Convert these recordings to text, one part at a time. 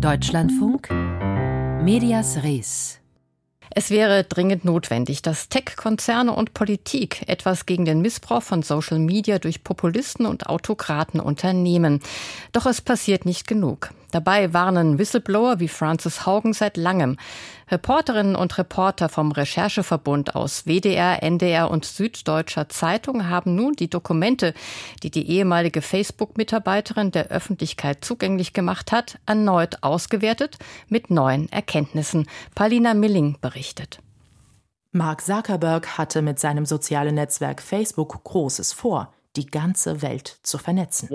Deutschlandfunk Medias Res es wäre dringend notwendig, dass Tech-Konzerne und Politik etwas gegen den Missbrauch von Social Media durch Populisten und Autokraten unternehmen. Doch es passiert nicht genug. Dabei warnen Whistleblower wie Francis Haugen seit langem. Reporterinnen und Reporter vom Rechercheverbund aus WDR, NDR und Süddeutscher Zeitung haben nun die Dokumente, die die ehemalige Facebook-Mitarbeiterin der Öffentlichkeit zugänglich gemacht hat, erneut ausgewertet mit neuen Erkenntnissen. Paulina Milling berichtet. Mark Zuckerberg hatte mit seinem sozialen Netzwerk Facebook Großes vor, die ganze Welt zu vernetzen.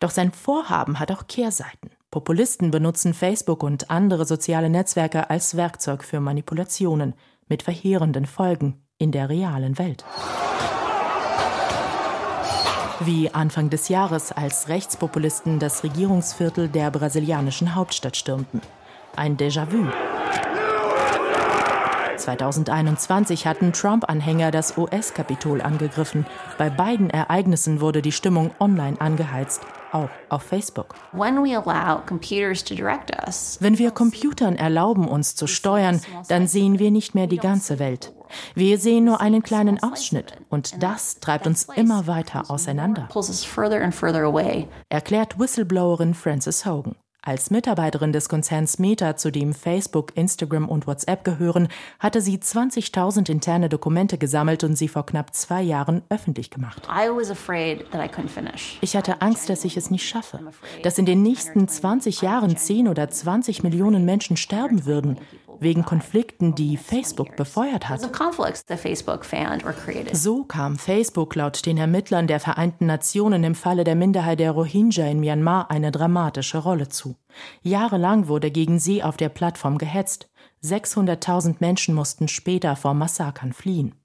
Doch sein Vorhaben hat auch Kehrseiten. Populisten benutzen Facebook und andere soziale Netzwerke als Werkzeug für Manipulationen mit verheerenden Folgen in der realen Welt. Wie Anfang des Jahres, als Rechtspopulisten das Regierungsviertel der brasilianischen Hauptstadt stürmten. Ein Déjà-vu. 2021 hatten Trump-Anhänger das US-Kapitol angegriffen. Bei beiden Ereignissen wurde die Stimmung online angeheizt auch auf Facebook. Wenn wir Computern erlauben, uns zu steuern, dann sehen wir nicht mehr die ganze Welt. Wir sehen nur einen kleinen Ausschnitt und das treibt uns immer weiter auseinander, erklärt Whistleblowerin Frances Hogan. Als Mitarbeiterin des Konzerns Meta, zu dem Facebook, Instagram und WhatsApp gehören, hatte sie 20.000 interne Dokumente gesammelt und sie vor knapp zwei Jahren öffentlich gemacht. Ich hatte Angst, dass ich es nicht schaffe, dass in den nächsten 20 Jahren 10 oder 20 Millionen Menschen sterben würden wegen Konflikten, die Facebook befeuert hat. So kam Facebook laut den Ermittlern der Vereinten Nationen im Falle der Minderheit der Rohingya in Myanmar eine dramatische Rolle zu. Jahrelang wurde gegen sie auf der Plattform gehetzt. 600.000 Menschen mussten später vor Massakern fliehen.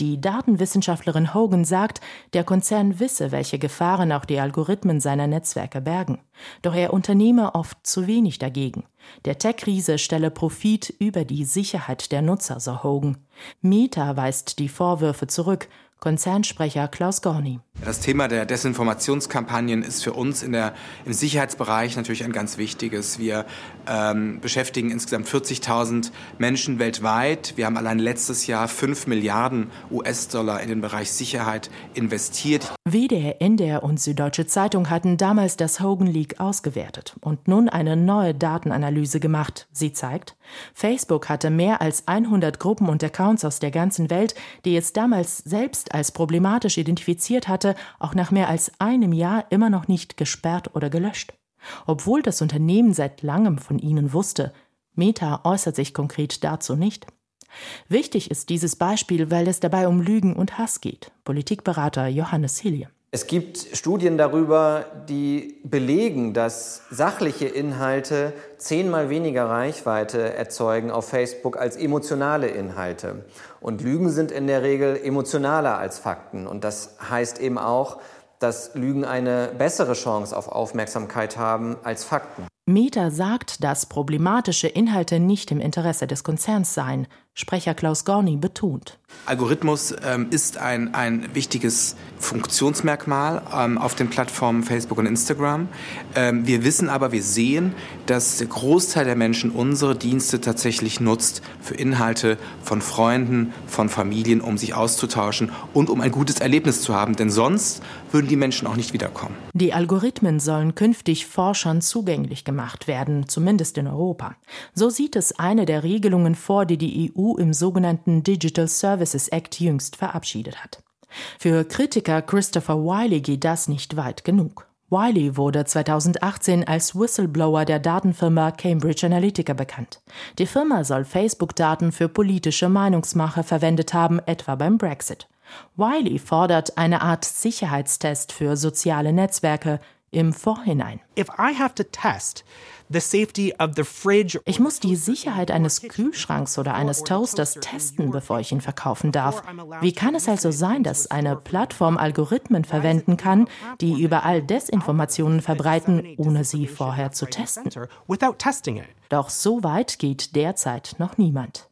Die Datenwissenschaftlerin Hogan sagt, der Konzern wisse, welche Gefahren auch die Algorithmen seiner Netzwerke bergen. Doch er unternehme oft zu wenig dagegen. Der Tech-Riese stelle Profit über die Sicherheit der Nutzer, so Hogan. Meta weist die Vorwürfe zurück Konzernsprecher Klaus Gorni. Das Thema der Desinformationskampagnen ist für uns in der, im Sicherheitsbereich natürlich ein ganz wichtiges. Wir ähm, beschäftigen insgesamt 40.000 Menschen weltweit. Wir haben allein letztes Jahr 5 Milliarden US-Dollar in den Bereich Sicherheit investiert. WDR, NDR und Süddeutsche Zeitung hatten damals das Hogan Leak ausgewertet und nun eine neue Datenanalyse gemacht. Sie zeigt, Facebook hatte mehr als 100 Gruppen und Accounts aus der ganzen Welt, die es damals selbst als problematisch identifiziert hatte, auch nach mehr als einem Jahr immer noch nicht gesperrt oder gelöscht. Obwohl das Unternehmen seit langem von ihnen wusste, Meta äußert sich konkret dazu nicht. Wichtig ist dieses Beispiel, weil es dabei um Lügen und Hass geht. Politikberater Johannes Hilje. Es gibt Studien darüber, die belegen, dass sachliche Inhalte zehnmal weniger Reichweite erzeugen auf Facebook als emotionale Inhalte. Und Lügen sind in der Regel emotionaler als Fakten. Und das heißt eben auch, dass Lügen eine bessere Chance auf Aufmerksamkeit haben als Fakten. Meta sagt, dass problematische Inhalte nicht im Interesse des Konzerns seien. Sprecher Klaus Gorni betont. Algorithmus ähm, ist ein, ein wichtiges Funktionsmerkmal ähm, auf den Plattformen Facebook und Instagram. Ähm, wir wissen aber, wir sehen, dass der Großteil der Menschen unsere Dienste tatsächlich nutzt für Inhalte von Freunden, von Familien, um sich auszutauschen und um ein gutes Erlebnis zu haben. Denn sonst würden die Menschen auch nicht wiederkommen. Die Algorithmen sollen künftig Forschern zugänglich gemacht werden, zumindest in Europa. So sieht es eine der Regelungen vor, die die Im sogenannten Digital Services Act jüngst verabschiedet hat. Für Kritiker Christopher Wiley geht das nicht weit genug. Wiley wurde 2018 als Whistleblower der Datenfirma Cambridge Analytica bekannt. Die Firma soll Facebook-Daten für politische Meinungsmache verwendet haben, etwa beim Brexit. Wiley fordert eine Art Sicherheitstest für soziale Netzwerke im Vorhinein. Ich muss die Sicherheit eines Kühlschranks oder eines Toasters testen, bevor ich ihn verkaufen darf. Wie kann es also sein, dass eine Plattform Algorithmen verwenden kann, die überall Desinformationen verbreiten, ohne sie vorher zu testen? Doch so weit geht derzeit noch niemand.